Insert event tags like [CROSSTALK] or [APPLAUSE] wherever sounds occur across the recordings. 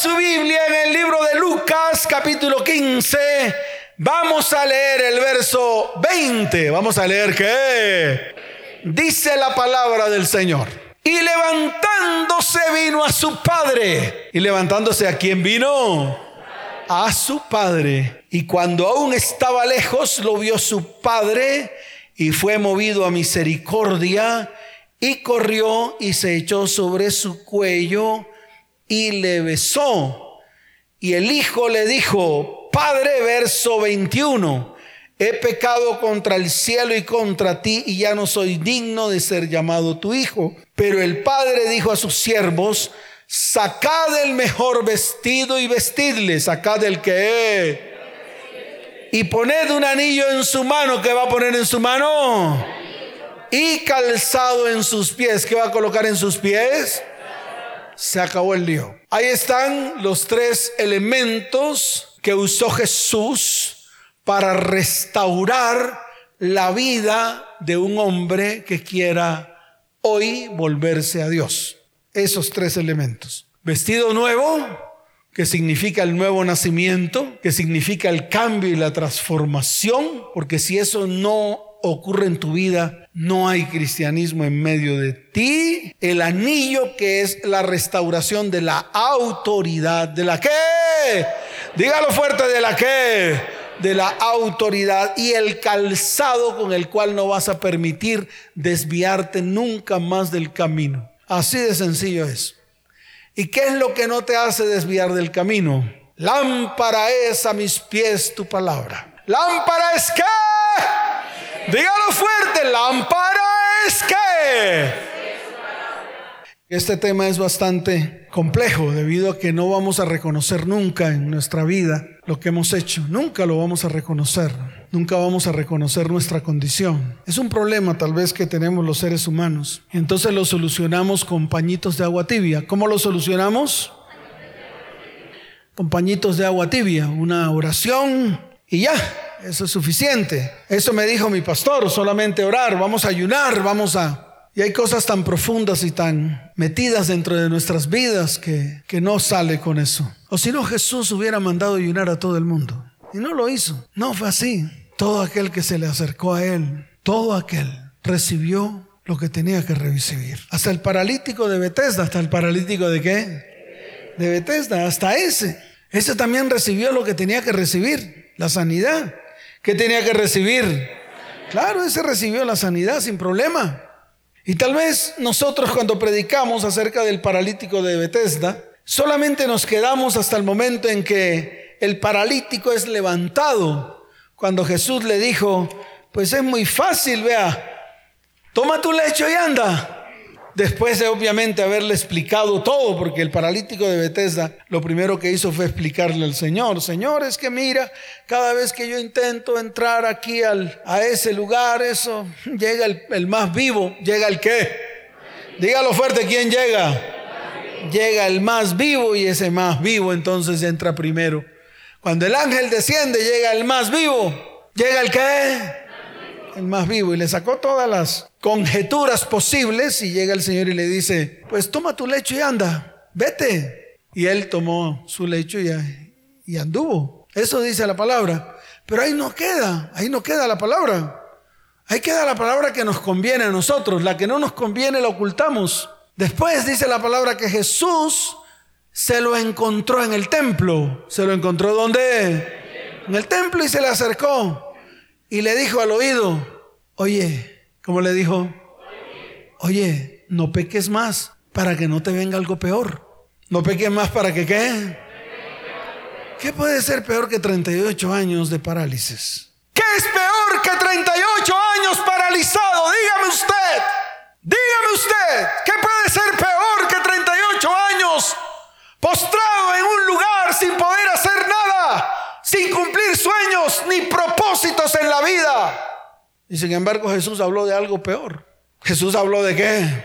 su Biblia en el libro de Lucas capítulo 15. Vamos a leer el verso 20. Vamos a leer qué. Dice la palabra del Señor. Y levantándose vino a su padre. Y levantándose a quién vino? A su padre. Y cuando aún estaba lejos, lo vio su padre y fue movido a misericordia y corrió y se echó sobre su cuello y le besó. Y el hijo le dijo, Padre, verso 21, he pecado contra el cielo y contra ti y ya no soy digno de ser llamado tu hijo. Pero el padre dijo a sus siervos, sacad el mejor vestido y vestidle, sacad el que y poned un anillo en su mano, ¿qué va a poner en su mano? Y calzado en sus pies, ¿qué va a colocar en sus pies? Se acabó el lío. Ahí están los tres elementos que usó Jesús para restaurar la vida de un hombre que quiera hoy volverse a Dios. Esos tres elementos. Vestido nuevo, que significa el nuevo nacimiento, que significa el cambio y la transformación, porque si eso no ocurre en tu vida, no hay cristianismo en medio de ti. El anillo que es la restauración de la autoridad, de la que, dígalo fuerte, de la que, de la autoridad y el calzado con el cual no vas a permitir desviarte nunca más del camino. Así de sencillo es. ¿Y qué es lo que no te hace desviar del camino? Lámpara es a mis pies tu palabra. Lámpara es que Dígalo fuerte, lámpara es que. Este tema es bastante complejo debido a que no vamos a reconocer nunca en nuestra vida lo que hemos hecho. Nunca lo vamos a reconocer. Nunca vamos a reconocer nuestra condición. Es un problema tal vez que tenemos los seres humanos. Entonces lo solucionamos con pañitos de agua tibia. ¿Cómo lo solucionamos? Con pañitos de agua tibia. Una oración y ya. Eso es suficiente. Eso me dijo mi pastor, solamente orar, vamos a ayunar, vamos a... Y hay cosas tan profundas y tan metidas dentro de nuestras vidas que, que no sale con eso. O si no, Jesús hubiera mandado ayunar a todo el mundo. Y no lo hizo. No fue así. Todo aquel que se le acercó a él, todo aquel recibió lo que tenía que recibir. Hasta el paralítico de Bethesda, hasta el paralítico de qué? De Bethesda, hasta ese. Ese también recibió lo que tenía que recibir, la sanidad. ¿Qué tenía que recibir? Claro, ese recibió la sanidad sin problema. Y tal vez nosotros cuando predicamos acerca del paralítico de Bethesda, solamente nos quedamos hasta el momento en que el paralítico es levantado. Cuando Jesús le dijo, pues es muy fácil, vea, toma tu lecho y anda. Después de obviamente haberle explicado todo, porque el paralítico de Bethesda lo primero que hizo fue explicarle al Señor, Señor, es que mira, cada vez que yo intento entrar aquí al, a ese lugar, eso llega el, el más vivo, llega el qué. Dígalo fuerte, ¿quién llega? Llega el más vivo y ese más vivo entonces entra primero. Cuando el ángel desciende, llega el más vivo. ¿Llega el qué? Más vivo. Y le sacó todas las conjeturas posibles y llega el Señor y le dice, pues toma tu lecho y anda, vete. Y él tomó su lecho y, y anduvo. Eso dice la palabra. Pero ahí no queda, ahí no queda la palabra. Ahí queda la palabra que nos conviene a nosotros. La que no nos conviene la ocultamos. Después dice la palabra que Jesús se lo encontró en el templo. ¿Se lo encontró dónde? En el templo y se le acercó. Y le dijo al oído, oye, ¿Cómo le dijo? Oye, no peques más para que no te venga algo peor. No peques más para que qué. ¿Qué puede ser peor que 38 años de parálisis? ¿Qué es peor que 38 años paralizado? Dígame usted. Dígame usted. ¿Qué puede ser peor que 38 años postrado en un lugar sin poder hacer nada? Sin cumplir sueños ni propósitos en la vida. Y sin embargo Jesús habló de algo peor. Jesús habló de qué?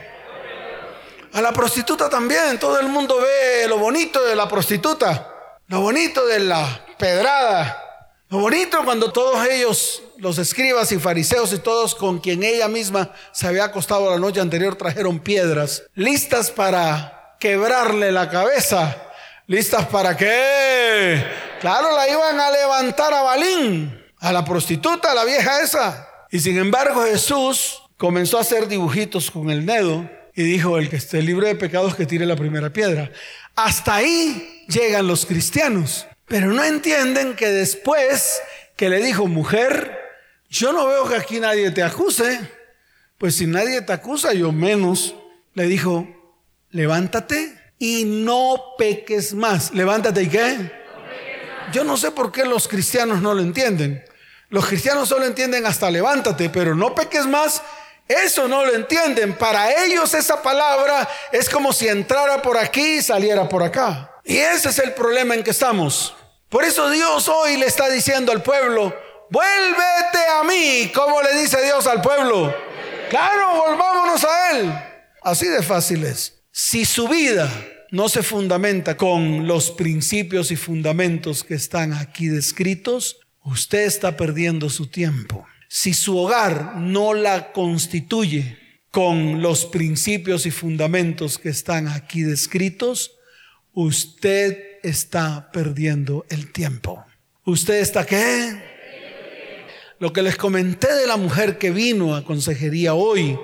A la prostituta también. Todo el mundo ve lo bonito de la prostituta. Lo bonito de la pedrada. Lo bonito cuando todos ellos, los escribas y fariseos y todos con quien ella misma se había acostado la noche anterior, trajeron piedras listas para quebrarle la cabeza ¿Listas para qué? Claro, la iban a levantar a Balín, a la prostituta, a la vieja esa. Y sin embargo Jesús comenzó a hacer dibujitos con el dedo y dijo, el que esté libre de pecados que tire la primera piedra. Hasta ahí llegan los cristianos, pero no entienden que después que le dijo, mujer, yo no veo que aquí nadie te acuse, pues si nadie te acusa, yo menos, le dijo, levántate y no peques más. Levántate y qué? Yo no sé por qué los cristianos no lo entienden. Los cristianos solo entienden hasta levántate, pero no peques más eso no lo entienden. Para ellos esa palabra es como si entrara por aquí y saliera por acá. Y ese es el problema en que estamos. Por eso Dios hoy le está diciendo al pueblo, vuélvete a mí. ¿Cómo le dice Dios al pueblo? Claro, volvámonos a Él. Así de fácil es. Si su vida no se fundamenta con los principios y fundamentos que están aquí descritos, usted está perdiendo su tiempo si su hogar no la constituye con los principios y fundamentos que están aquí descritos, usted está perdiendo el tiempo. ¿Usted está qué? Lo que les comenté de la mujer que vino a consejería hoy,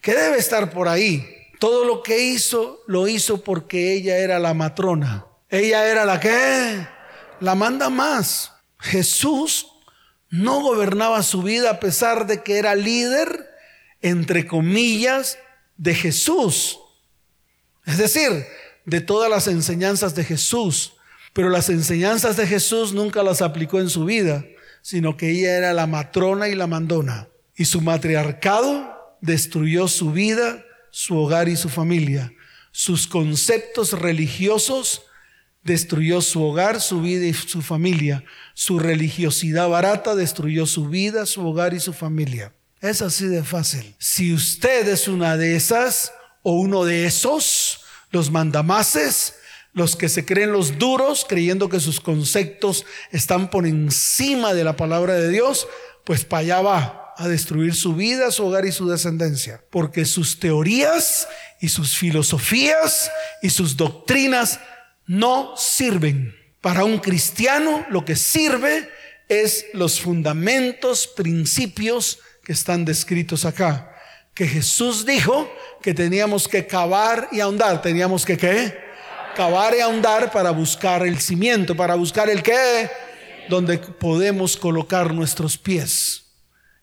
que debe estar por ahí. Todo lo que hizo, lo hizo porque ella era la matrona. Ella era la que la manda más. Jesús no gobernaba su vida a pesar de que era líder, entre comillas, de Jesús. Es decir, de todas las enseñanzas de Jesús. Pero las enseñanzas de Jesús nunca las aplicó en su vida, sino que ella era la matrona y la mandona. Y su matriarcado destruyó su vida, su hogar y su familia. Sus conceptos religiosos destruyó su hogar, su vida y su familia. Su religiosidad barata destruyó su vida, su hogar y su familia. Es así de fácil. Si usted es una de esas o uno de esos, los mandamases, los que se creen los duros, creyendo que sus conceptos están por encima de la palabra de Dios, pues para allá va a destruir su vida, su hogar y su descendencia. Porque sus teorías y sus filosofías y sus doctrinas no sirven. Para un cristiano lo que sirve es los fundamentos, principios que están descritos acá. Que Jesús dijo que teníamos que cavar y ahondar. Teníamos que qué? Cavar y ahondar para buscar el cimiento, para buscar el qué, donde podemos colocar nuestros pies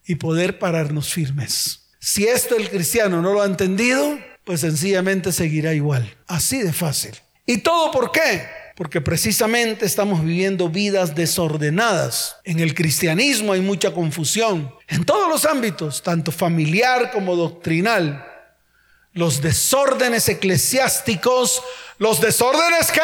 y poder pararnos firmes. Si esto el cristiano no lo ha entendido, pues sencillamente seguirá igual. Así de fácil. ¿Y todo por qué? Porque precisamente estamos viviendo vidas desordenadas. En el cristianismo hay mucha confusión, en todos los ámbitos, tanto familiar como doctrinal. Los desórdenes eclesiásticos, los desórdenes qué?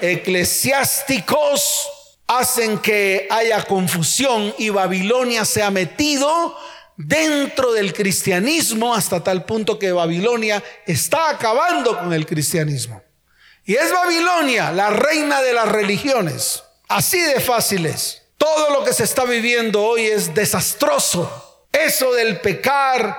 Eclesiásticos hacen que haya confusión y Babilonia se ha metido dentro del cristianismo hasta tal punto que Babilonia está acabando con el cristianismo. Y es Babilonia la reina de las religiones. Así de fácil es. Todo lo que se está viviendo hoy es desastroso. Eso del pecar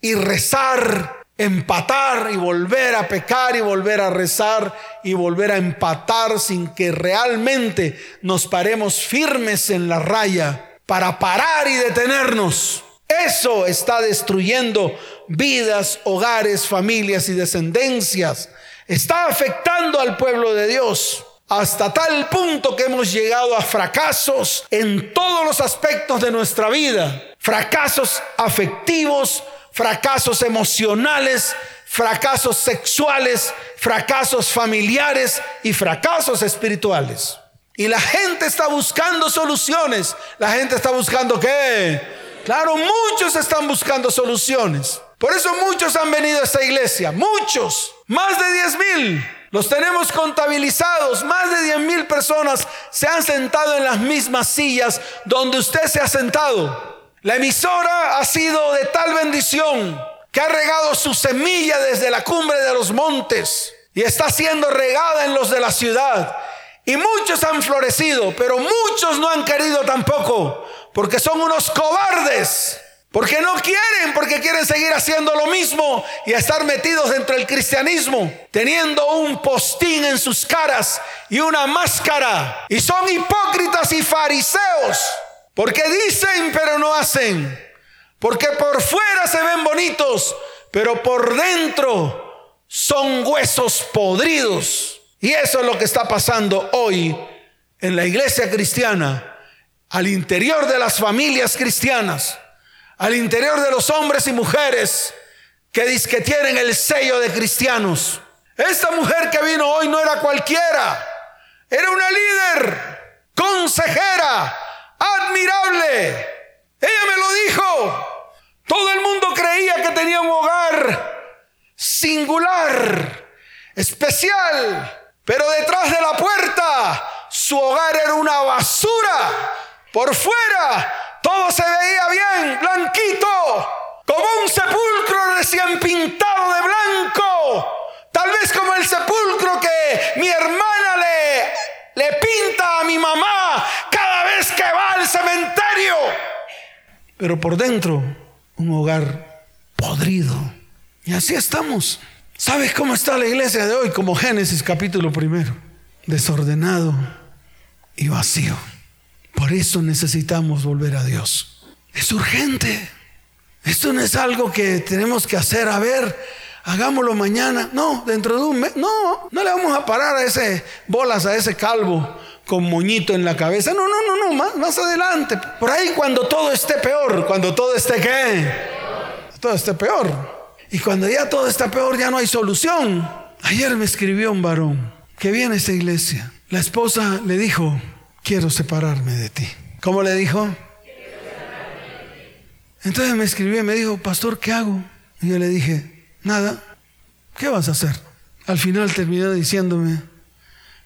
y rezar, empatar y volver a pecar y volver a rezar y volver a empatar sin que realmente nos paremos firmes en la raya para parar y detenernos eso está destruyendo vidas, hogares, familias y descendencias. Está afectando al pueblo de Dios hasta tal punto que hemos llegado a fracasos en todos los aspectos de nuestra vida. Fracasos afectivos, fracasos emocionales, fracasos sexuales, fracasos familiares y fracasos espirituales. Y la gente está buscando soluciones. La gente está buscando qué? Claro, muchos están buscando soluciones. Por eso muchos han venido a esta iglesia. Muchos. Más de 10 mil. Los tenemos contabilizados. Más de 10 mil personas se han sentado en las mismas sillas donde usted se ha sentado. La emisora ha sido de tal bendición que ha regado su semilla desde la cumbre de los montes y está siendo regada en los de la ciudad. Y muchos han florecido, pero muchos no han querido tampoco porque son unos cobardes. Porque no quieren, porque quieren seguir haciendo lo mismo y estar metidos dentro del cristianismo, teniendo un postín en sus caras y una máscara. Y son hipócritas y fariseos, porque dicen pero no hacen. Porque por fuera se ven bonitos, pero por dentro son huesos podridos. Y eso es lo que está pasando hoy en la iglesia cristiana, al interior de las familias cristianas al interior de los hombres y mujeres que, que tienen el sello de cristianos. Esta mujer que vino hoy no era cualquiera, era una líder, consejera, admirable. Ella me lo dijo. Todo el mundo creía que tenía un hogar singular, especial, pero detrás de la puerta su hogar era una basura. Por fuera todo se veía bien, blanquito, como un sepulcro recién pintado de blanco. Tal vez como el sepulcro que mi hermana le, le pinta a mi mamá Pero por dentro, un hogar podrido. Y así estamos. ¿Sabes cómo está la iglesia de hoy? Como Génesis capítulo primero. Desordenado y vacío. Por eso necesitamos volver a Dios. Es urgente. Esto no es algo que tenemos que hacer, a ver, hagámoslo mañana. No, dentro de un mes. No, no le vamos a parar a ese bolas, a ese calvo con moñito en la cabeza. No, no, no, no, más, más adelante. Por ahí cuando todo esté peor, cuando todo esté qué? Todo esté peor. Y cuando ya todo está peor, ya no hay solución. Ayer me escribió un varón que viene a esta iglesia. La esposa le dijo, quiero separarme de ti. ¿Cómo le dijo? Entonces me escribió y me dijo, pastor, ¿qué hago? Y yo le dije, nada, ¿qué vas a hacer? Al final terminó diciéndome,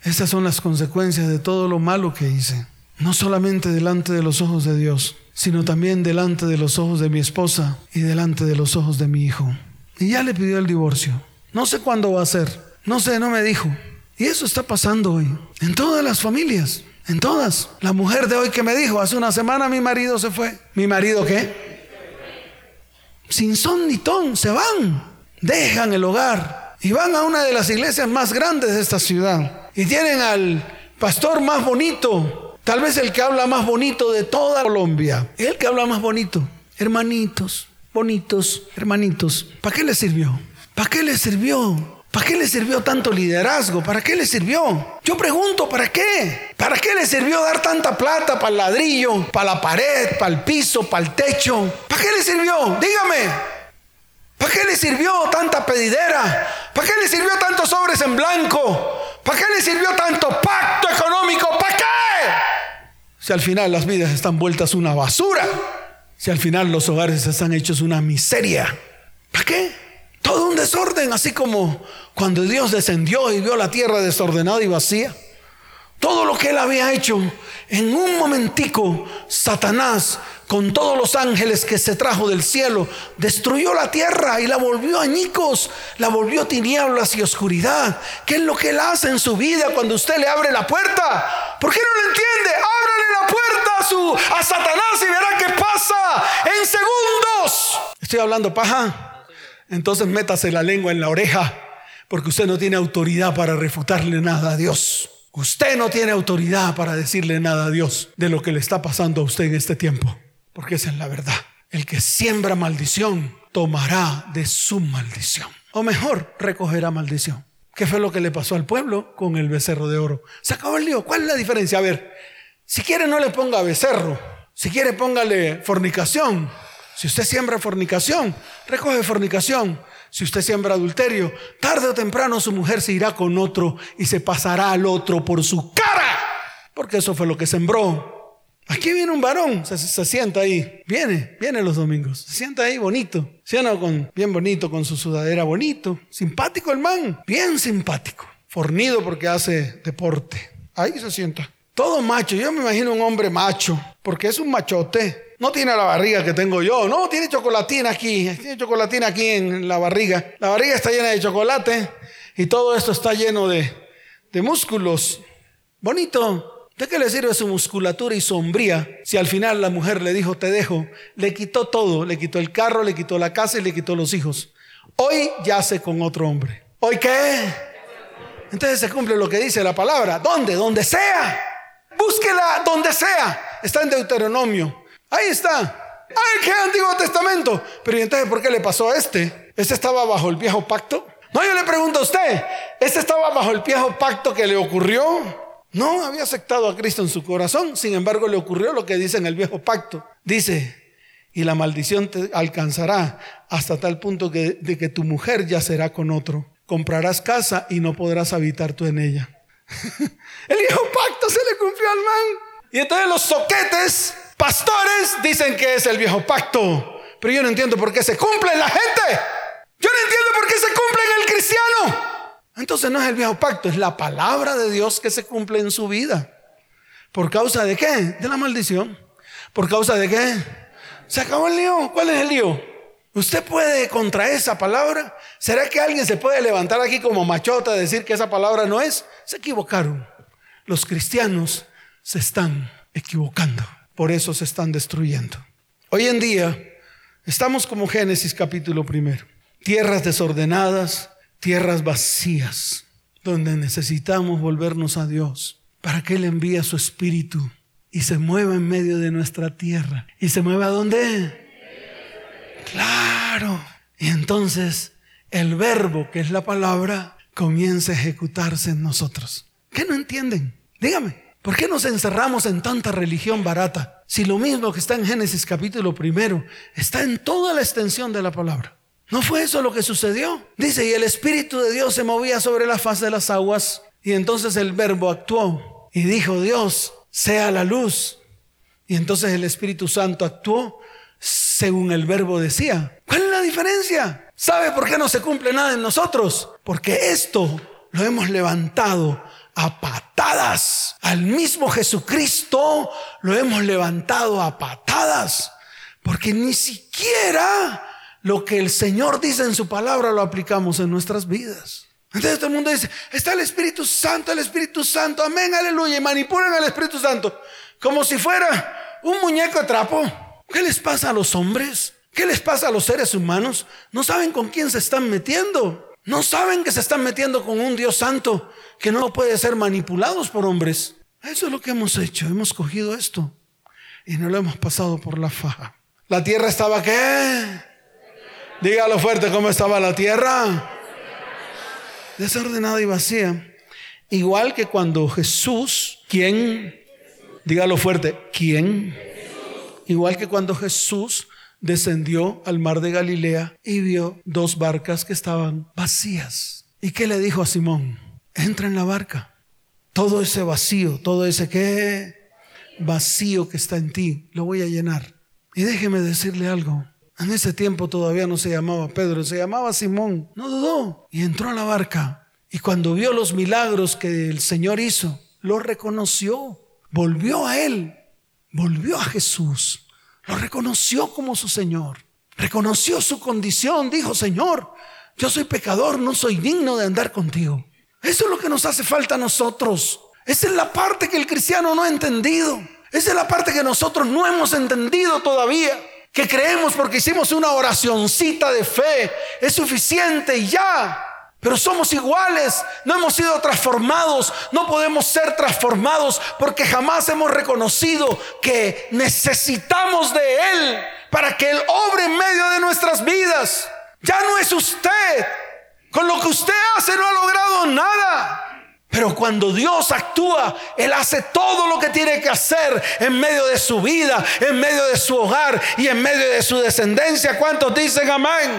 estas son las consecuencias de todo lo malo que hice. No solamente delante de los ojos de Dios, sino también delante de los ojos de mi esposa y delante de los ojos de mi hijo. Y ya le pidió el divorcio. No sé cuándo va a ser. No sé, no me dijo. Y eso está pasando hoy en todas las familias. En todas. La mujer de hoy que me dijo, hace una semana mi marido se fue. ¿Mi marido qué? Sin son ni ton, se van. Dejan el hogar y van a una de las iglesias más grandes de esta ciudad. Y tienen al pastor más bonito, tal vez el que habla más bonito de toda Colombia. El que habla más bonito. Hermanitos, bonitos, hermanitos. ¿Para qué le sirvió? ¿Para qué le sirvió? ¿Para qué le sirvió tanto liderazgo? ¿Para qué le sirvió? Yo pregunto, ¿para qué? ¿Para qué le sirvió dar tanta plata para el ladrillo, para la pared, para el piso, para el techo? ¿Para qué le sirvió? Dígame. ¿Para qué le sirvió tanta pedidera? ¿Para qué le sirvió tantos sobres en blanco? ¿Para qué le sirvió tanto pacto económico? ¿Para qué? Si al final las vidas están vueltas una basura. Si al final los hogares están hechos una miseria. ¿Para qué? Todo un desorden, así como cuando Dios descendió y vio la tierra desordenada y vacía. Todo lo que él había hecho, en un momentico, Satanás, con todos los ángeles que se trajo del cielo, destruyó la tierra y la volvió añicos, la volvió tinieblas y oscuridad. ¿Qué es lo que él hace en su vida cuando usted le abre la puerta? ¿Por qué no lo entiende? Ábrale la puerta a, a Satanás y verá qué pasa en segundos. Estoy hablando paja entonces métase la lengua en la oreja, porque usted no tiene autoridad para refutarle nada a Dios. Usted no tiene autoridad para decirle nada a Dios de lo que le está pasando a usted en este tiempo, porque esa es la verdad. El que siembra maldición tomará de su maldición. O mejor, recogerá maldición. ¿Qué fue lo que le pasó al pueblo con el becerro de oro? Se acabó el lío. ¿Cuál es la diferencia? A ver, si quiere no le ponga becerro. Si quiere póngale fornicación. Si usted siembra fornicación, recoge fornicación. Si usted siembra adulterio, tarde o temprano su mujer se irá con otro y se pasará al otro por su cara. Porque eso fue lo que sembró. Aquí viene un varón, se, sienta ahí. Viene, viene los domingos. Se sienta ahí bonito. Siena con, bien bonito, con su sudadera bonito. Simpático el man, bien simpático. Fornido porque hace deporte. Ahí se sienta. Todo macho. Yo me imagino un hombre macho, porque es un machote. No tiene la barriga que tengo yo, no, tiene chocolatina aquí, tiene chocolatina aquí en la barriga. La barriga está llena de chocolate y todo esto está lleno de, de músculos. Bonito. ¿De qué le sirve su musculatura y sombría si al final la mujer le dijo te dejo? Le quitó todo, le quitó el carro, le quitó la casa y le quitó los hijos. Hoy yace con otro hombre. ¿Hoy qué? Entonces se cumple lo que dice la palabra. ¿Dónde? Donde sea. Búsquela donde sea. Está en Deuteronomio. Ahí está. ¡Ay, qué Antiguo Testamento! Pero ¿y entonces por qué le pasó a este? ¿Este estaba bajo el viejo pacto? No, yo le pregunto a usted, ¿este estaba bajo el viejo pacto que le ocurrió? No, había aceptado a Cristo en su corazón, sin embargo le ocurrió lo que dice en el viejo pacto. Dice, y la maldición te alcanzará hasta tal punto que, de que tu mujer ya será con otro. Comprarás casa y no podrás habitar tú en ella. [LAUGHS] el viejo pacto se le cumplió al man. Y entonces los soquetes pastores dicen que es el viejo pacto. Pero yo no entiendo por qué se cumple en la gente. Yo no entiendo por qué se cumple en el cristiano. Entonces no es el viejo pacto, es la palabra de Dios que se cumple en su vida. ¿Por causa de qué? De la maldición. ¿Por causa de qué? Se acabó el lío. ¿Cuál es el lío? ¿Usted puede contra esa palabra? ¿Será que alguien se puede levantar aquí como machota y decir que esa palabra no es? Se equivocaron. Los cristianos se están equivocando. Por eso se están destruyendo. Hoy en día estamos como Génesis capítulo primero. Tierras desordenadas, tierras vacías, donde necesitamos volvernos a Dios para que Él envíe su espíritu y se mueva en medio de nuestra tierra. ¿Y se mueva a dónde? Claro. Y entonces el verbo, que es la palabra, comienza a ejecutarse en nosotros. ¿Qué no entienden? Dígame. ¿Por qué nos encerramos en tanta religión barata? Si lo mismo que está en Génesis capítulo primero está en toda la extensión de la palabra. ¿No fue eso lo que sucedió? Dice, y el Espíritu de Dios se movía sobre la faz de las aguas y entonces el verbo actuó y dijo, Dios, sea la luz. Y entonces el Espíritu Santo actuó según el verbo decía. ¿Cuál es la diferencia? ¿Sabe por qué no se cumple nada en nosotros? Porque esto lo hemos levantado a patadas. Al mismo Jesucristo lo hemos levantado a patadas. Porque ni siquiera lo que el Señor dice en su palabra lo aplicamos en nuestras vidas. Entonces todo el mundo dice, está el Espíritu Santo, el Espíritu Santo, amén, aleluya, y manipulan al Espíritu Santo como si fuera un muñeco de trapo. ¿Qué les pasa a los hombres? ¿Qué les pasa a los seres humanos? No saben con quién se están metiendo. No saben que se están metiendo con un Dios santo que no puede ser manipulados por hombres. Eso es lo que hemos hecho. Hemos cogido esto y no lo hemos pasado por la faja. ¿La tierra estaba qué? Dígalo fuerte, ¿cómo estaba la tierra? Desordenada y vacía. Igual que cuando Jesús, ¿quién? Dígalo fuerte, ¿quién? Igual que cuando Jesús descendió al mar de Galilea y vio dos barcas que estaban vacías. ¿Y qué le dijo a Simón? entra en la barca. Todo ese vacío, todo ese qué vacío que está en ti, lo voy a llenar. Y déjeme decirle algo. En ese tiempo todavía no se llamaba Pedro, se llamaba Simón. No dudó y entró a la barca. Y cuando vio los milagros que el Señor hizo, lo reconoció. Volvió a Él, volvió a Jesús. Lo reconoció como su Señor. Reconoció su condición. Dijo, Señor, yo soy pecador, no soy digno de andar contigo. Eso es lo que nos hace falta a nosotros. Esa es la parte que el cristiano no ha entendido. Esa es la parte que nosotros no hemos entendido todavía. Que creemos porque hicimos una oracioncita de fe. Es suficiente y ya. Pero somos iguales, no hemos sido transformados, no podemos ser transformados porque jamás hemos reconocido que necesitamos de Él para que Él obre en medio de nuestras vidas. Ya no es usted, con lo que usted hace no ha logrado nada. Pero cuando Dios actúa, Él hace todo lo que tiene que hacer en medio de su vida, en medio de su hogar y en medio de su descendencia. ¿Cuántos dicen amén?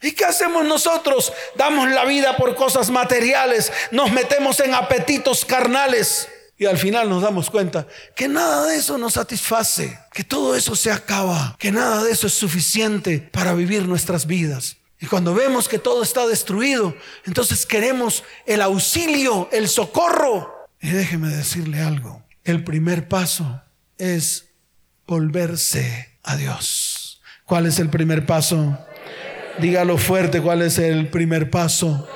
¿Y qué hacemos nosotros? Damos la vida por cosas materiales, nos metemos en apetitos carnales y al final nos damos cuenta que nada de eso nos satisface, que todo eso se acaba, que nada de eso es suficiente para vivir nuestras vidas. Y cuando vemos que todo está destruido, entonces queremos el auxilio, el socorro. Y déjeme decirle algo, el primer paso es volverse a Dios. ¿Cuál es el primer paso? Dígalo fuerte, ¿cuál es el primer paso?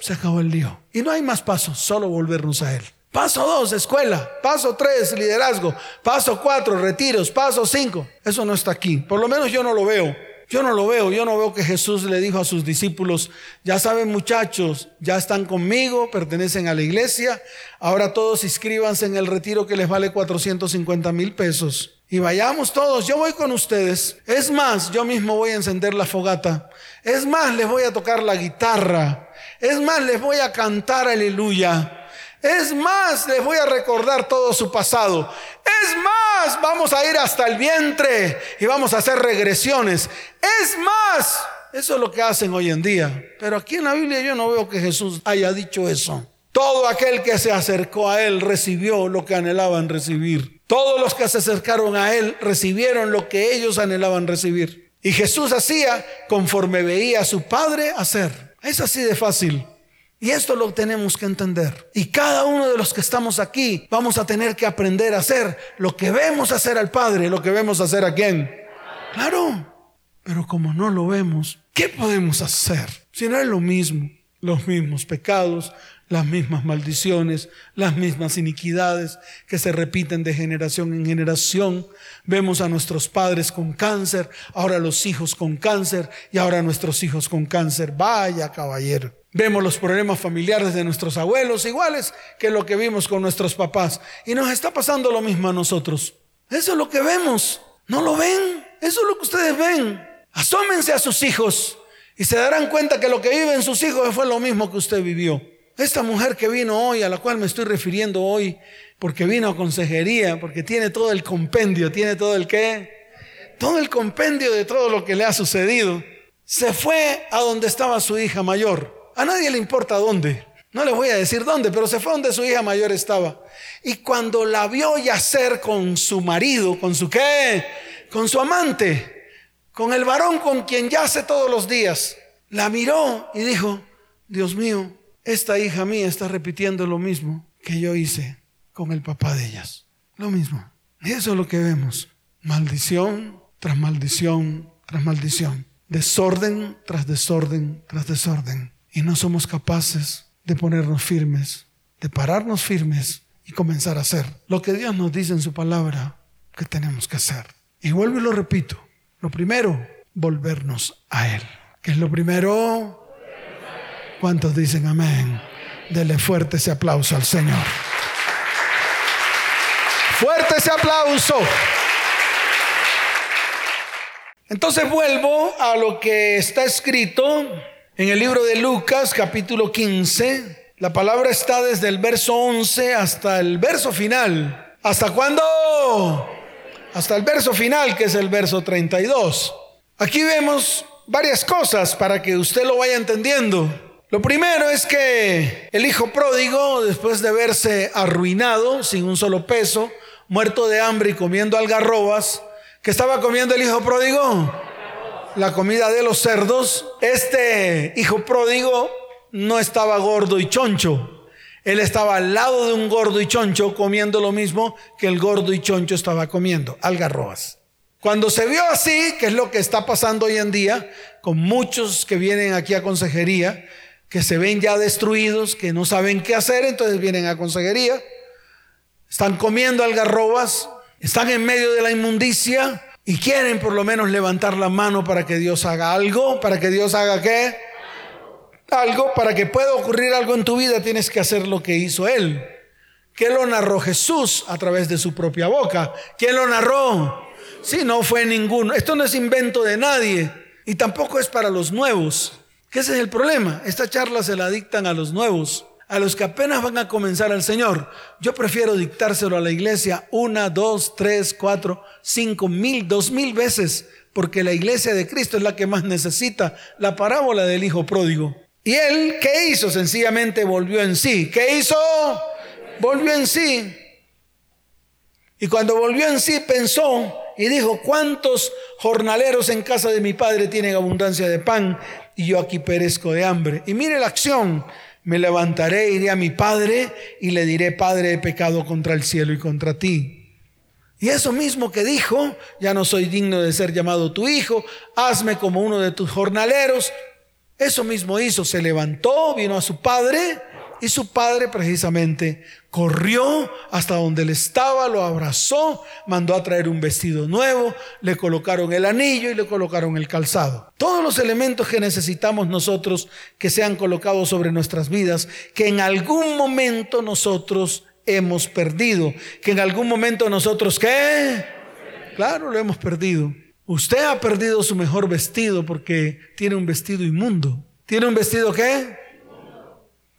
Se acabó el lío. Y no hay más pasos, solo volvernos a Él. Paso dos, escuela. Paso tres, liderazgo. Paso cuatro, retiros. Paso cinco. Eso no está aquí. Por lo menos yo no lo veo. Yo no lo veo, yo no veo que Jesús le dijo a sus discípulos, ya saben muchachos, ya están conmigo, pertenecen a la iglesia, ahora todos inscríbanse en el retiro que les vale 450 mil pesos. Y vayamos todos, yo voy con ustedes. Es más, yo mismo voy a encender la fogata. Es más, les voy a tocar la guitarra. Es más, les voy a cantar aleluya. Es más, les voy a recordar todo su pasado. Es más, vamos a ir hasta el vientre y vamos a hacer regresiones. Es más, eso es lo que hacen hoy en día. Pero aquí en la Biblia yo no veo que Jesús haya dicho eso. Todo aquel que se acercó a Él recibió lo que anhelaban recibir. Todos los que se acercaron a Él recibieron lo que ellos anhelaban recibir. Y Jesús hacía conforme veía a su Padre hacer. Es así de fácil. Y esto lo tenemos que entender. Y cada uno de los que estamos aquí vamos a tener que aprender a hacer lo que vemos hacer al Padre, lo que vemos hacer a quién. Claro. Pero como no lo vemos, ¿qué podemos hacer? Si no es lo mismo, los mismos pecados, las mismas maldiciones, las mismas iniquidades que se repiten de generación en generación. Vemos a nuestros padres con cáncer, ahora los hijos con cáncer y ahora nuestros hijos con cáncer. Vaya caballero. Vemos los problemas familiares de nuestros abuelos iguales que lo que vimos con nuestros papás. Y nos está pasando lo mismo a nosotros. Eso es lo que vemos. ¿No lo ven? Eso es lo que ustedes ven. Asómense a sus hijos y se darán cuenta que lo que viven sus hijos fue lo mismo que usted vivió. Esta mujer que vino hoy, a la cual me estoy refiriendo hoy, porque vino a consejería, porque tiene todo el compendio, tiene todo el qué, todo el compendio de todo lo que le ha sucedido, se fue a donde estaba su hija mayor. A nadie le importa dónde. No le voy a decir dónde, pero se fue donde su hija mayor estaba. Y cuando la vio yacer con su marido, con su qué, con su amante, con el varón con quien yace todos los días, la miró y dijo, Dios mío, esta hija mía está repitiendo lo mismo que yo hice con el papá de ellas. Lo mismo. Y eso es lo que vemos. Maldición tras maldición tras maldición. Desorden tras desorden tras desorden y no somos capaces de ponernos firmes, de pararnos firmes y comenzar a hacer lo que Dios nos dice en su palabra que tenemos que hacer. Y vuelvo y lo repito. Lo primero, volvernos a Él. ¿Qué es lo primero? ¿Cuántos dicen amén? Dele fuerte ese aplauso al Señor. Fuerte ese aplauso. Entonces vuelvo a lo que está escrito en el libro de Lucas, capítulo 15, la palabra está desde el verso 11 hasta el verso final. ¿Hasta cuándo? Hasta el verso final, que es el verso 32. Aquí vemos varias cosas para que usted lo vaya entendiendo. Lo primero es que el hijo pródigo, después de verse arruinado, sin un solo peso, muerto de hambre y comiendo algarrobas, ¿qué estaba comiendo el hijo pródigo? la comida de los cerdos, este hijo pródigo no estaba gordo y choncho. Él estaba al lado de un gordo y choncho comiendo lo mismo que el gordo y choncho estaba comiendo, algarrobas. Cuando se vio así, que es lo que está pasando hoy en día, con muchos que vienen aquí a consejería, que se ven ya destruidos, que no saben qué hacer, entonces vienen a consejería, están comiendo algarrobas, están en medio de la inmundicia, y quieren por lo menos levantar la mano para que Dios haga algo, para que Dios haga qué? Algo, para que pueda ocurrir algo en tu vida tienes que hacer lo que hizo Él. ¿Qué lo narró Jesús a través de su propia boca? ¿Quién lo narró? Sí, no fue ninguno. Esto no es invento de nadie y tampoco es para los nuevos. ¿Qué es el problema? Esta charla se la dictan a los nuevos a los que apenas van a comenzar al Señor. Yo prefiero dictárselo a la iglesia una, dos, tres, cuatro, cinco, mil, dos mil veces, porque la iglesia de Cristo es la que más necesita la parábola del Hijo Pródigo. Y él, ¿qué hizo? Sencillamente volvió en sí. ¿Qué hizo? Volvió en sí. Y cuando volvió en sí pensó y dijo, ¿cuántos jornaleros en casa de mi padre tienen abundancia de pan y yo aquí perezco de hambre? Y mire la acción me levantaré, iré a mi padre y le diré, Padre, he pecado contra el cielo y contra ti. Y eso mismo que dijo, ya no soy digno de ser llamado tu hijo, hazme como uno de tus jornaleros. Eso mismo hizo, se levantó, vino a su padre Y su padre precisamente corrió hasta donde él estaba, lo abrazó, mandó a traer un vestido nuevo, le colocaron el anillo y le colocaron el calzado. Todos los elementos que necesitamos nosotros que sean colocados sobre nuestras vidas, que en algún momento nosotros hemos perdido, que en algún momento nosotros, ¿qué? Claro, lo hemos perdido. Usted ha perdido su mejor vestido porque tiene un vestido inmundo. ¿Tiene un vestido qué?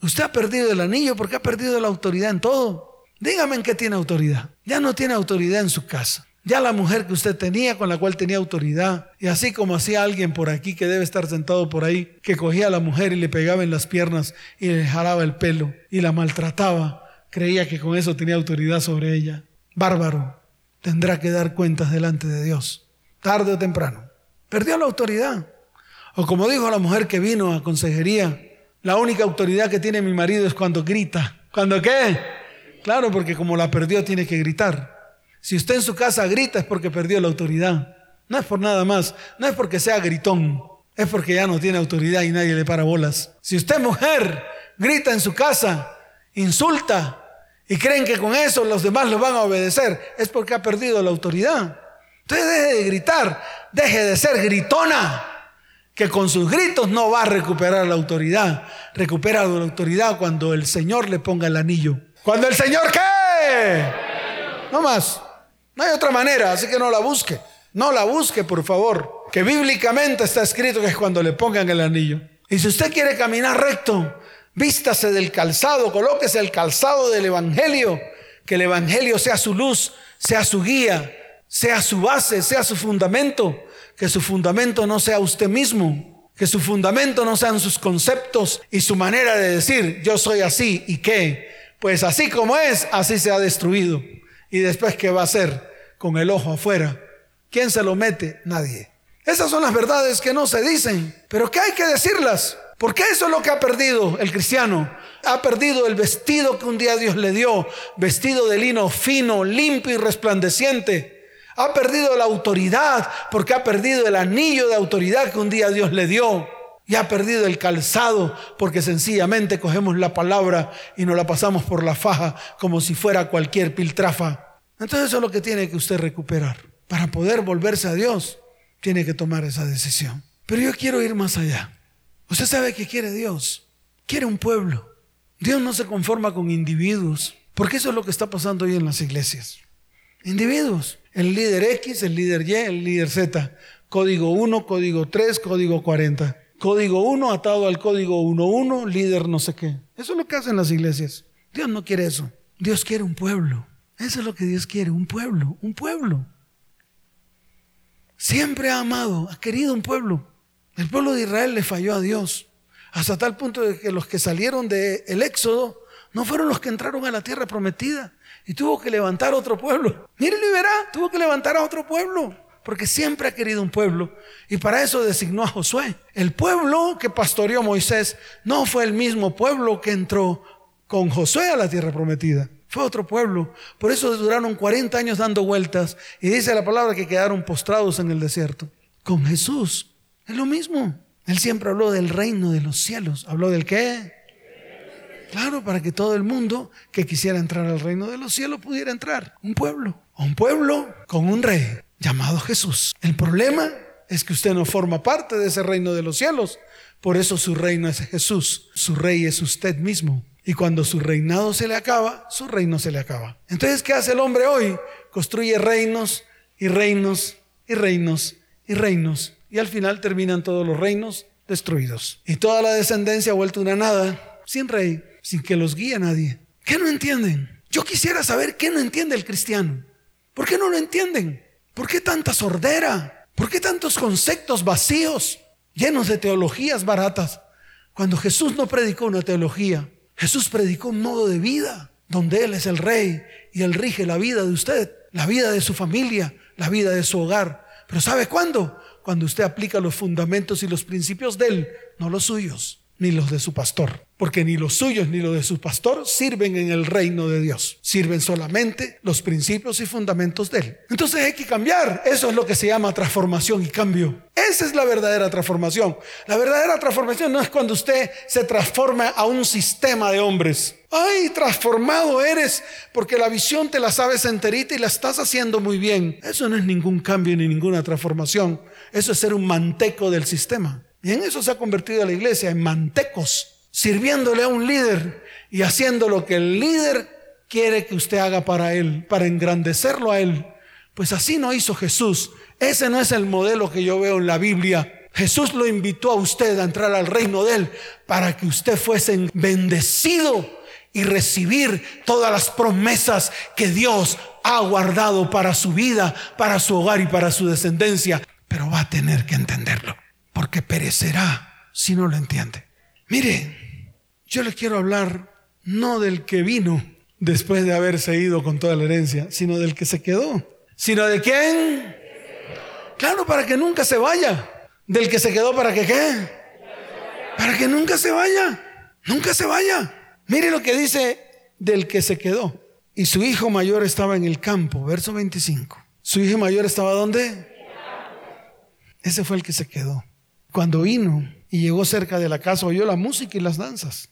Usted ha perdido el anillo porque ha perdido la autoridad en todo. Dígame en qué tiene autoridad. Ya no tiene autoridad en su casa. Ya la mujer que usted tenía, con la cual tenía autoridad, y así como hacía alguien por aquí que debe estar sentado por ahí, que cogía a la mujer y le pegaba en las piernas y le jalaba el pelo y la maltrataba, creía que con eso tenía autoridad sobre ella. Bárbaro, tendrá que dar cuentas delante de Dios, tarde o temprano. Perdió la autoridad. O como dijo la mujer que vino a consejería, la única autoridad que tiene mi marido es cuando grita. ¿Cuándo qué? Claro, porque como la perdió tiene que gritar. Si usted en su casa grita es porque perdió la autoridad. No es por nada más, no es porque sea gritón, es porque ya no tiene autoridad y nadie le para bolas. Si usted mujer grita en su casa, insulta y creen que con eso los demás lo van a obedecer, es porque ha perdido la autoridad. Entonces deje de gritar, deje de ser gritona que con sus gritos no va a recuperar la autoridad. Recupera la autoridad cuando el Señor le ponga el anillo. Cuando el Señor qué? No más. No hay otra manera, así que no la busque. No la busque, por favor. Que bíblicamente está escrito que es cuando le pongan el anillo. Y si usted quiere caminar recto, vístase del calzado, colóquese el calzado del Evangelio. Que el Evangelio sea su luz, sea su guía, sea su base, sea su fundamento que su fundamento no sea usted mismo, que su fundamento no sean sus conceptos y su manera de decir, yo soy así y qué. Pues así como es, así se ha destruido. Y después, ¿qué va a hacer con el ojo afuera? ¿Quién se lo mete? Nadie. Esas son las verdades que no se dicen, pero que hay que decirlas. Porque eso es lo que ha perdido el cristiano. Ha perdido el vestido que un día Dios le dio, vestido de lino fino, limpio y resplandeciente. Ha perdido la autoridad porque ha perdido el anillo de autoridad que un día Dios le dio. Y ha perdido el calzado porque sencillamente cogemos la palabra y nos la pasamos por la faja como si fuera cualquier piltrafa. Entonces eso es lo que tiene que usted recuperar. Para poder volverse a Dios, tiene que tomar esa decisión. Pero yo quiero ir más allá. Usted sabe que quiere Dios. Quiere un pueblo. Dios no se conforma con individuos. Porque eso es lo que está pasando hoy en las iglesias. Individuos. El líder X, el líder Y, el líder Z. Código 1, código 3, código 40. Código 1 atado al código 11, líder no sé qué. Eso es lo que hacen las iglesias. Dios no quiere eso. Dios quiere un pueblo. Eso es lo que Dios quiere, un pueblo, un pueblo. Siempre ha amado, ha querido un pueblo. El pueblo de Israel le falló a Dios. Hasta tal punto de que los que salieron del éxodo no fueron los que entraron a la tierra prometida. Y tuvo que levantar otro pueblo. Mire, y verá, tuvo que levantar a otro pueblo. Porque siempre ha querido un pueblo. Y para eso designó a Josué. El pueblo que pastoreó Moisés no fue el mismo pueblo que entró con Josué a la tierra prometida. Fue otro pueblo. Por eso duraron 40 años dando vueltas. Y dice la palabra que quedaron postrados en el desierto. Con Jesús. Es lo mismo. Él siempre habló del reino de los cielos. ¿Habló del qué? Claro, para que todo el mundo que quisiera entrar al reino de los cielos pudiera entrar. Un pueblo. Un pueblo con un rey llamado Jesús. El problema es que usted no forma parte de ese reino de los cielos. Por eso su reino es Jesús. Su rey es usted mismo. Y cuando su reinado se le acaba, su reino se le acaba. Entonces, ¿qué hace el hombre hoy? Construye reinos y reinos y reinos y reinos. Y al final terminan todos los reinos destruidos. Y toda la descendencia ha vuelto una nada, sin rey, sin que los guíe nadie. ¿Qué no entienden? Yo quisiera saber qué no entiende el cristiano. ¿Por qué no lo entienden? ¿Por qué tanta sordera? ¿Por qué tantos conceptos vacíos, llenos de teologías baratas? Cuando Jesús no predicó una teología, Jesús predicó un modo de vida donde Él es el rey y Él rige la vida de usted, la vida de su familia, la vida de su hogar. Pero ¿sabe cuándo? Cuando usted aplica los fundamentos y los principios de Él, no los suyos, ni los de su pastor. porque ni los suyos ni los de su pastor sirven en el reino de Dios. Sirven solamente los principios y fundamentos de él. Entonces hay que cambiar. Eso es lo que se llama transformación y cambio. Esa es la verdadera transformación. La verdadera transformación no es cuando usted se transforma a un sistema de hombres. Ay, transformado eres porque la visión te la sabes enterita y la estás haciendo muy bien. Eso no es ningún cambio ni ninguna transformación. Eso es ser un manteco del sistema. Y en eso se ha convertido la iglesia, en mantecos, sirviéndole a un líder y haciendo lo que el líder quiere que usted haga para él, para engrandecerlo a él. Pues así no hizo Jesús. Ese no es el modelo que yo veo en la Biblia. Jesús lo invitó a usted a entrar al reino de Él para que usted fuese bendecido y recibir todas las promesas que Dios ha guardado para su vida, para su hogar y para su descendencia. Pero va a tener que entenderlo, porque perecerá si no lo entiende. Mire, yo le quiero hablar no del que vino después de haberse ido con toda la herencia, sino del que se quedó. ¿Sino de quién? Claro, para que nunca se vaya. Del que se quedó, ¿para que qué? Para que nunca se vaya. Nunca se vaya. Mire lo que dice del que se quedó. Y su hijo mayor estaba en el campo, verso 25. ¿Su hijo mayor estaba dónde? Ese fue el que se quedó. Cuando vino y llegó cerca de la casa, oyó la música y las danzas.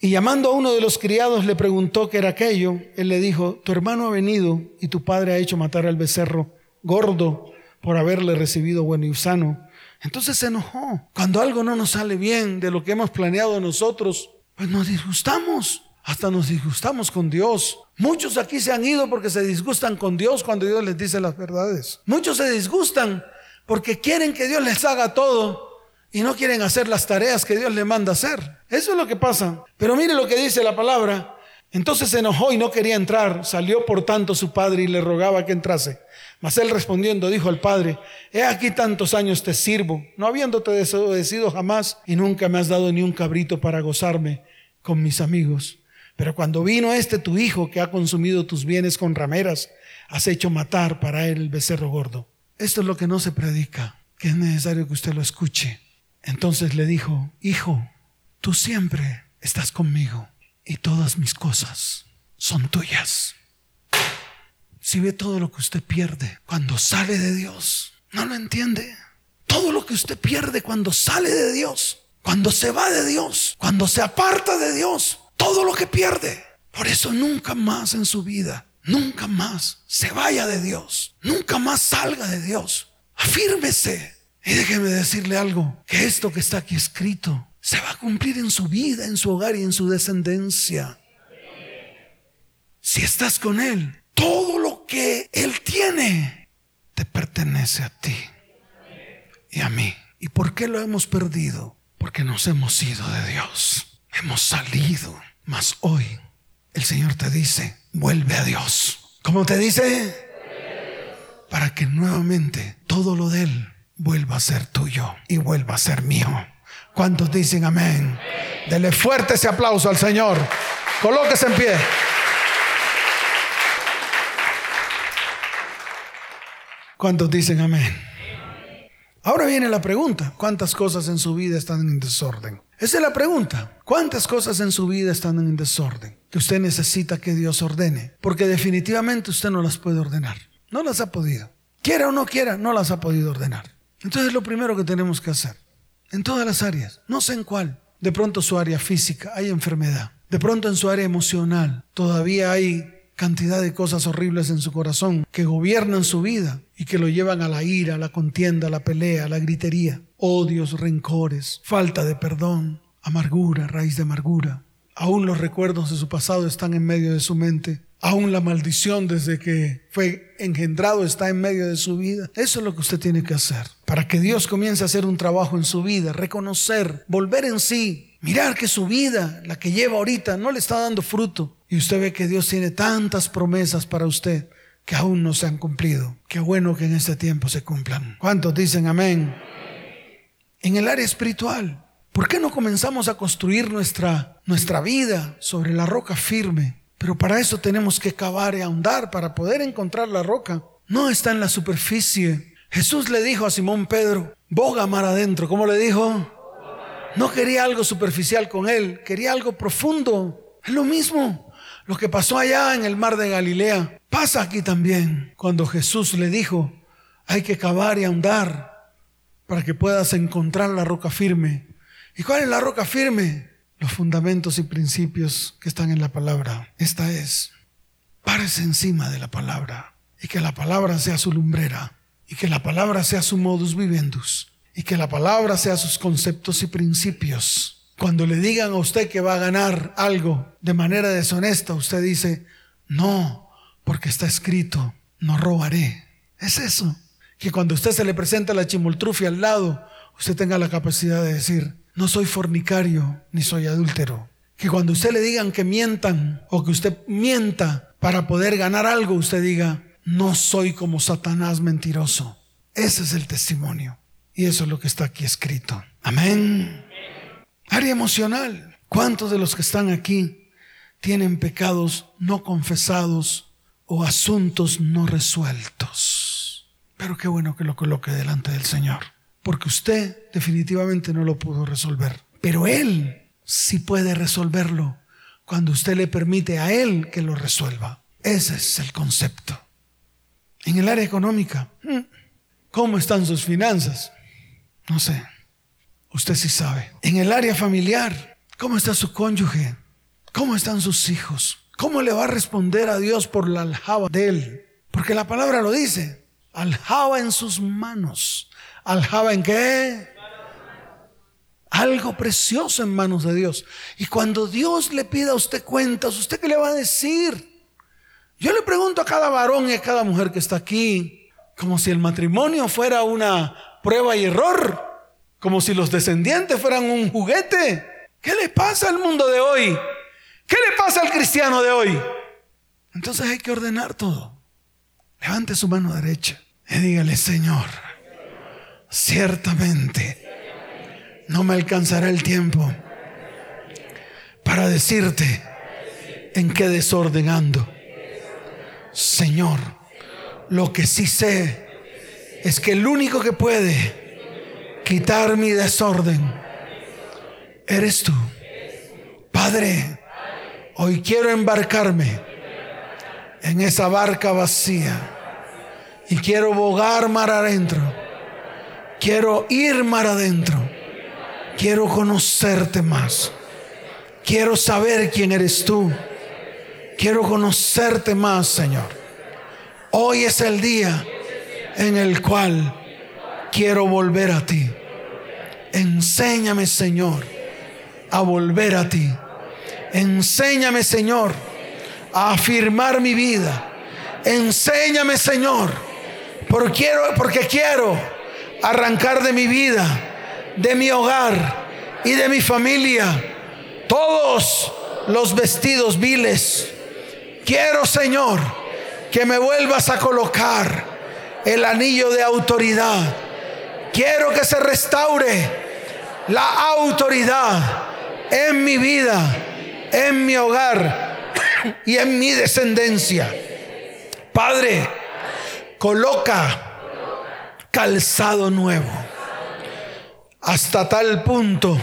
Y llamando a uno de los criados le preguntó qué era aquello. Él le dijo, tu hermano ha venido y tu padre ha hecho matar al becerro gordo por haberle recibido bueno y sano. Entonces se enojó. Cuando algo no nos sale bien de lo que hemos planeado nosotros, pues nos disgustamos. Hasta nos disgustamos con Dios. Muchos aquí se han ido porque se disgustan con Dios cuando Dios les dice las verdades. Muchos se disgustan porque quieren que Dios les haga todo y no quieren hacer las tareas que Dios les manda hacer. Eso es lo que pasa. Pero mire lo que dice la palabra. Entonces se enojó y no quería entrar. Salió por tanto su padre y le rogaba que entrase. Mas él respondiendo dijo al padre, he aquí tantos años te sirvo, no habiéndote desobedecido jamás, y nunca me has dado ni un cabrito para gozarme con mis amigos. Pero cuando vino este tu hijo que ha consumido tus bienes con rameras, has hecho matar para él el becerro gordo. Esto es lo que no se predica, que es necesario que usted lo escuche. Entonces le dijo, hijo, tú siempre estás conmigo y todas mis cosas son tuyas. Si ve todo lo que usted pierde cuando sale de Dios, no lo entiende. Todo lo que usted pierde cuando sale de Dios, cuando se va de Dios, cuando se aparta de Dios, todo lo que pierde. Por eso nunca más en su vida, nunca más se vaya de Dios, nunca más salga de Dios. Afírmese. Y déjeme decirle algo, que esto que está aquí escrito se va a cumplir en su vida, en su hogar y en su descendencia. Si estás con Él, todo lo que Él tiene te pertenece a ti y a mí. ¿Y por qué lo hemos perdido? Porque nos hemos ido de Dios. Hemos salido. Mas hoy el Señor te dice, vuelve a Dios. ¿Cómo te dice? Para que nuevamente todo lo de Él vuelva a ser tuyo y vuelva a ser mío. ¿Cuántos dicen amén? Dele fuerte ese aplauso al Señor. Colóquese en pie. ¿Cuántos dicen amén? Ahora viene la pregunta, ¿cuántas cosas en su vida están en desorden? Esa es la pregunta, ¿cuántas cosas en su vida están en desorden que usted necesita que Dios ordene? Porque definitivamente usted no las puede ordenar, no las ha podido. Quiera o no quiera, no las ha podido ordenar. Entonces lo primero que tenemos que hacer en todas las áreas, no sé en cuál. De pronto su área física hay enfermedad. De pronto en su área emocional todavía hay cantidad de cosas horribles en su corazón que gobiernan su vida y que lo llevan a la ira, la contienda, la pelea, la gritería, odios, rencores, falta de perdón, amargura, raíz de amargura. Aún los recuerdos de su pasado están en medio de su mente. Aún la maldición desde que fue engendrado está en medio de su vida. Eso es lo que usted tiene que hacer. Para que Dios comience a hacer un trabajo en su vida, reconocer, volver en sí, mirar que su vida, la que lleva ahorita, no le está dando fruto. Y usted ve que Dios tiene tantas promesas para usted que aún no se han cumplido. Qué bueno que en este tiempo se cumplan. ¿Cuántos dicen amén? En el área espiritual, ¿por qué no comenzamos a construir nuestra, nuestra vida sobre la roca firme? Pero para eso tenemos que cavar y ahondar para poder encontrar la roca. No está en la superficie. Jesús le dijo a Simón Pedro, boga mar adentro. ¿Cómo le dijo? No quería algo superficial con él, quería algo profundo. Es lo mismo. Lo que pasó allá en el mar de Galilea pasa aquí también. Cuando Jesús le dijo, hay que cavar y ahondar para que puedas encontrar la roca firme. ¿Y cuál es la roca firme? Los fundamentos y principios que están en la palabra. Esta es, párese encima de la palabra y que la palabra sea su lumbrera y que la palabra sea su modus vivendus y que la palabra sea sus conceptos y principios. Cuando le digan a usted que va a ganar algo de manera deshonesta, usted dice, no, porque está escrito, no robaré. Es eso. Que cuando usted se le presenta la chimoltrufia al lado, usted tenga la capacidad de decir, no soy fornicario ni soy adúltero. Que cuando usted le digan que mientan o que usted mienta para poder ganar algo, usted diga, no soy como Satanás mentiroso. Ese es el testimonio. Y eso es lo que está aquí escrito. Amén. Área emocional. ¿Cuántos de los que están aquí tienen pecados no confesados o asuntos no resueltos? Pero qué bueno que lo coloque delante del Señor. Porque usted definitivamente no lo pudo resolver. Pero Él sí puede resolverlo cuando usted le permite a Él que lo resuelva. Ese es el concepto. En el área económica, ¿cómo están sus finanzas? No sé. Usted sí sabe. En el área familiar, ¿cómo está su cónyuge? ¿Cómo están sus hijos? ¿Cómo le va a responder a Dios por la aljaba de él? Porque la palabra lo dice. Aljaba en sus manos. ¿Aljaba en qué? Algo precioso en manos de Dios. Y cuando Dios le pida a usted cuentas, ¿usted qué le va a decir? Yo le pregunto a cada varón y a cada mujer que está aquí, como si el matrimonio fuera una prueba y error, como si los descendientes fueran un juguete. ¿Qué le pasa al mundo de hoy? ¿Qué le pasa al cristiano de hoy? Entonces hay que ordenar todo. Levante su mano derecha y dígale, Señor, ciertamente no me alcanzará el tiempo para decirte en qué desorden ando. Señor, lo que sí sé es que el único que puede quitar mi desorden eres tú. Padre, hoy quiero embarcarme en esa barca vacía y quiero bogar mar adentro. Quiero ir mar adentro. Quiero conocerte más. Quiero saber quién eres tú. Quiero conocerte más, Señor. Hoy es el día en el cual quiero volver a ti. Enséñame, Señor, a volver a ti. Enséñame, Señor, a afirmar mi vida. Enséñame, Señor, porque quiero, porque quiero arrancar de mi vida, de mi hogar y de mi familia todos los vestidos viles. Quiero, Señor, que me vuelvas a colocar el anillo de autoridad. Quiero que se restaure la autoridad en mi vida, en mi hogar y en mi descendencia. Padre, coloca calzado nuevo hasta tal punto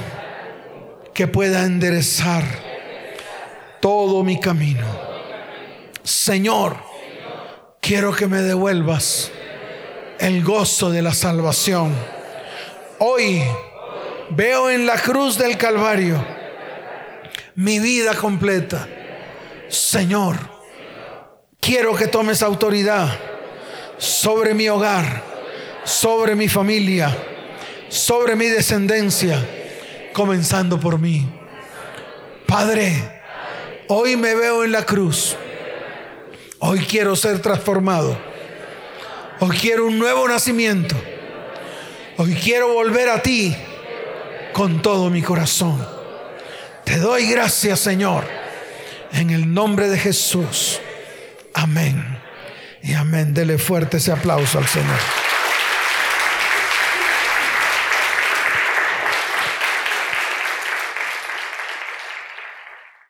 que pueda enderezar todo mi camino. Señor, quiero que me devuelvas el gozo de la salvación. Hoy veo en la cruz del Calvario mi vida completa. Señor, quiero que tomes autoridad sobre mi hogar, sobre mi familia, sobre mi descendencia, comenzando por mí. Padre, hoy me veo en la cruz. Hoy quiero ser transformado Hoy quiero un nuevo nacimiento. Hoy quiero volver a ti con todo mi corazón. Te doy gracias, Señor, en el nombre de Jesús. Amén. Y amén. Dele fuerte ese aplauso al Señor.